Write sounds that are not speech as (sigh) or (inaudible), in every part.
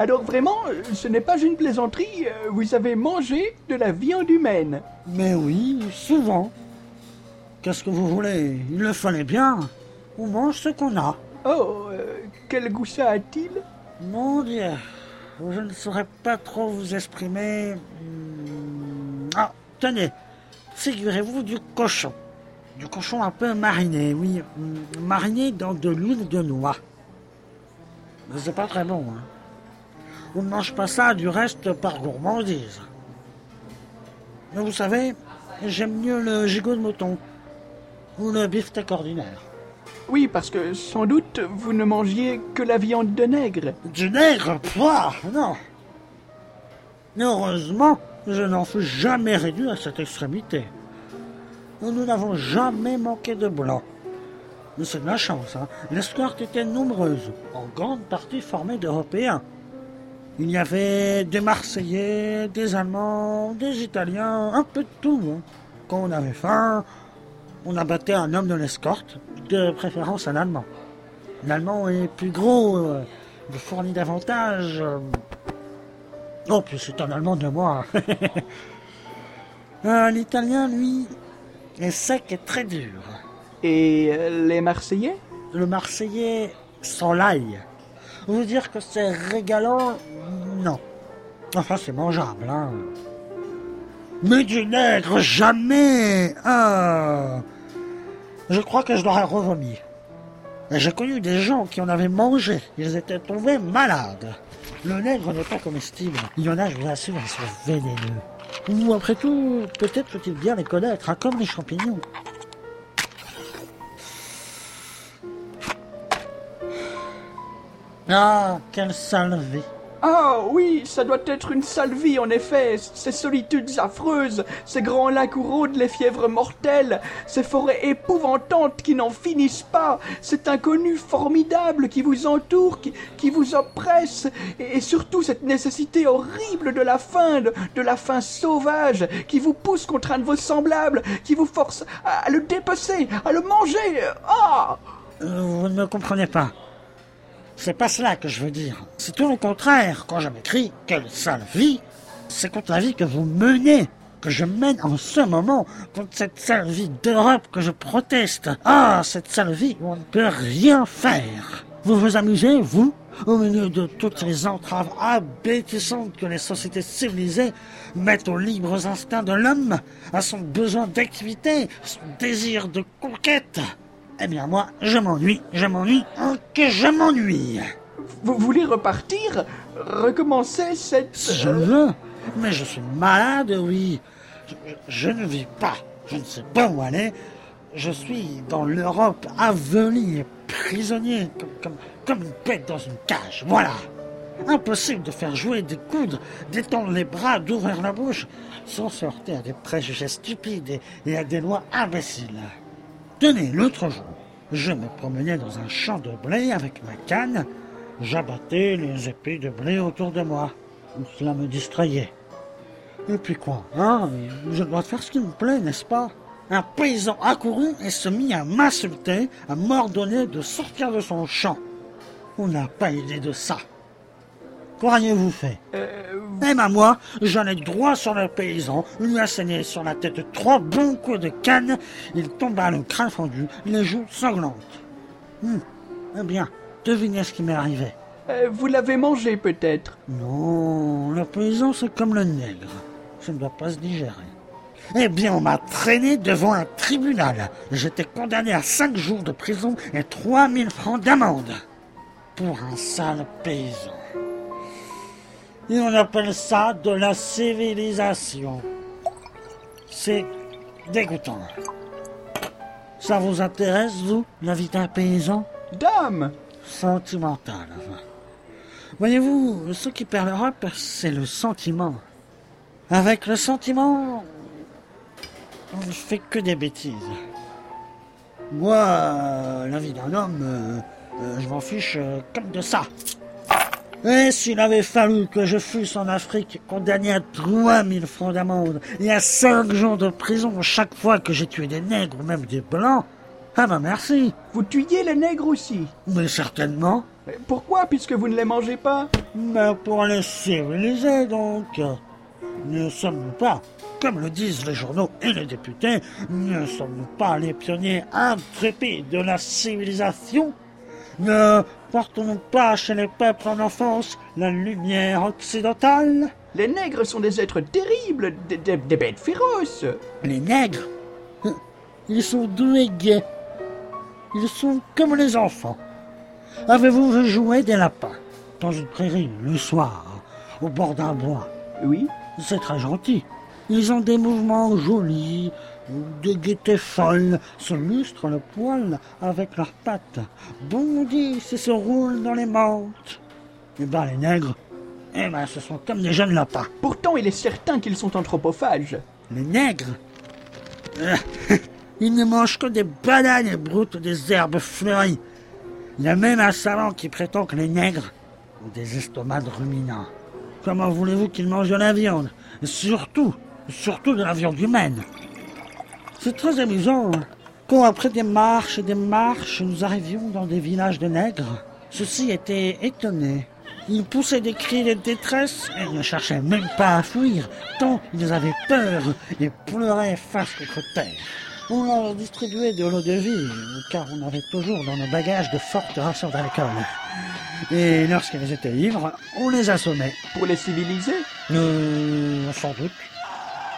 Alors vraiment, ce n'est pas une plaisanterie, euh, vous avez mangé de la viande humaine. Mais oui, souvent. Qu'est-ce que vous voulez? Il le fallait bien. On mange ce qu'on a. Oh, euh, quel goût ça a-t-il? Mon Dieu, je ne saurais pas trop vous exprimer. Hmm. Ah, tenez, figurez-vous du cochon. Du cochon un peu mariné, oui. Hmm, Mariné dans de l'huile de noix. Mais c'est pas très bon, hein. On ne mange pas ça du reste par gourmandise. Mais vous savez, j'aime mieux le gigot de mouton. Ou le beefsteak ordinaire. Oui, parce que sans doute vous ne mangiez que la viande de nègre. Du nègre Pouah, Non. Mais heureusement, je n'en fus jamais réduit à cette extrémité. Nous n'avons jamais manqué de blanc. Mais c'est de la chance, hein. L'escorte était nombreuse, en grande partie formée d'Européens. Il y avait des Marseillais, des Allemands, des Italiens, un peu de tout. hein. Quand on avait faim, on abattait un homme de l'escorte, de préférence un Allemand. L'Allemand est plus gros, euh, il fournit davantage. euh. Oh, puis c'est un Allemand de moi. (laughs) Euh, L'Italien, lui, est sec et très dur. Et euh, les Marseillais? Le Marseillais sans l'ail. Vous dire que c'est régalant Non. Enfin, c'est mangeable, hein. Mais du nègre, jamais Ah Je crois que je l'aurais revomi. J'ai connu des gens qui en avaient mangé. Ils étaient tombés malades. Le nègre n'est pas comestible. Il y en a, je vous assure, ils sont vénéneux. Ou après tout, peut-être faut-il bien les connaître, hein, comme les champignons. Ah, quelle sale vie. Ah oui, ça doit être une sale vie en effet, ces solitudes affreuses, ces grands lacs où rôdent les fièvres mortelles, ces forêts épouvantantes qui n'en finissent pas, cet inconnu formidable qui vous entoure, qui, vous oppresse, et, surtout cette nécessité horrible de la faim, de, la faim sauvage, qui vous pousse contre un de vos semblables, qui vous force à, à le dépecer, à le manger. Ah Euh, Vous ne me comprenez pas. C'est pas cela que je veux dire. C'est tout le contraire. Quand je m'écris « Quelle sale vie », c'est contre la vie que vous menez, que je mène en ce moment, contre cette sale vie d'Europe que je proteste. Ah, cette sale vie où on ne peut rien faire. Vous vous amusez, vous, au milieu de toutes les entraves abétissantes que les sociétés civilisées mettent aux libres instincts de l'homme, à son besoin d'activité, son désir de conquête. Eh bien moi, je m'ennuie, je m'ennuie, oh, que je m'ennuie. Vous voulez repartir Recommencer cette... Je veux, mais je suis malade, oui. Je, je ne vis pas, je ne sais pas où aller. Je suis dans l'Europe aveulie et prisonnier, comme, comme, comme une bête dans une cage, voilà. Impossible de faire jouer des coudres, d'étendre les bras, d'ouvrir la bouche, sans se heurter à des préjugés stupides et, et à des lois imbéciles. Tenez, l'autre jour, je me promenais dans un champ de blé avec ma canne. J'abattais les épées de blé autour de moi. Cela me distrayait. Et puis quoi Hein Je dois faire ce qui me plaît, n'est-ce pas? Un paysan accourut et se mit à m'insulter, à m'ordonner de sortir de son champ. On n'a pas idée de ça. Qu'auriez-vous fait Euh, eh ben moi, j'en ai droit sur le paysan, lui asséné sur la tête trois bons coups de canne, il tomba le crâne fendu, les joues sanglantes. Hum, Eh bien, devinez ce qui m'est arrivé. euh, vous l'avez mangé peut-être Non, le paysan c'est comme le nègre, ça ne doit pas se digérer. Eh bien, on m'a traîné devant un tribunal. J'étais condamné à cinq jours de prison et 3000 francs d'amende. Pour un sale paysan. Et on appelle ça de la civilisation. C'est dégoûtant. Ça vous intéresse, vous, la vie d'un paysan? Dame Sentimental. enfin. Voyez-vous, ce qui perd l'Europe, c'est le sentiment. Avec le sentiment, on ne fait que des bêtises. Moi, euh, la vie d'un homme, euh, euh, je m'en fiche comme de ça. Et s'il avait fallu que je fusse en Afrique condamné à 3000 francs d'amende et à 5 jours de prison chaque fois que j'ai tué des nègres ou même des blancs, ah ben merci. Vous tuiez les nègres aussi Mais certainement. Pourquoi, puisque vous ne les mangez pas? Mais pour les civiliser, donc. Ne sommes-nous pas, comme le disent les journaux et les députés, ne sommes-nous pas les pionniers intrépides de la civilisation? Ne portons-nous pas chez les peuples en enfance la lumière occidentale Les nègres sont des êtres terribles, des, des- des bêtes féroces. Les nègres, ils sont doux et gais. Ils sont comme les enfants. Avez-vous vu jouer des lapins dans une prairie le soir, au bord d'un bois? Oui. C'est très gentil. Ils ont des mouvements jolis, des gaietés folles, se lustrent le poil avec leurs pattes, bondissent et se roulent dans les menthes. Eh ben les nègres, eh ben ce sont comme des jeunes lapins. Pourtant, il est certain qu'ils sont anthropophages. Les nègres euh, (laughs) Ils ne mangent que des bananes et broutent des herbes fleuries. Il y a même un savant qui prétend que les nègres ont des estomacs de ruminants. Comment voulez-vous qu'ils mangent de la viande? Et surtout, surtout de la viande humaine. C'est très amusant. hein. Quand après des marches et des marches, nous arrivions dans des villages de nègres, ceux-ci étaient étonnés. Ils poussaient des cris de détresse et ne cherchaient même pas à fuir, tant ils avaient peur et pleuraient face contre terre. On leur distribuait de l'eau de vie, car on avait toujours dans nos bagages de fortes rations d'alcool. Et lorsqu'ils étaient ivres, on les assommait. Pour les civiliser? Euh, sans doute.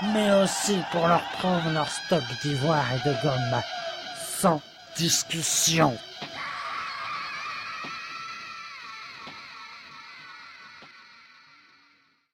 Mais aussi pour leur prendre leur stock d'ivoire et de gomme. Sans discussion.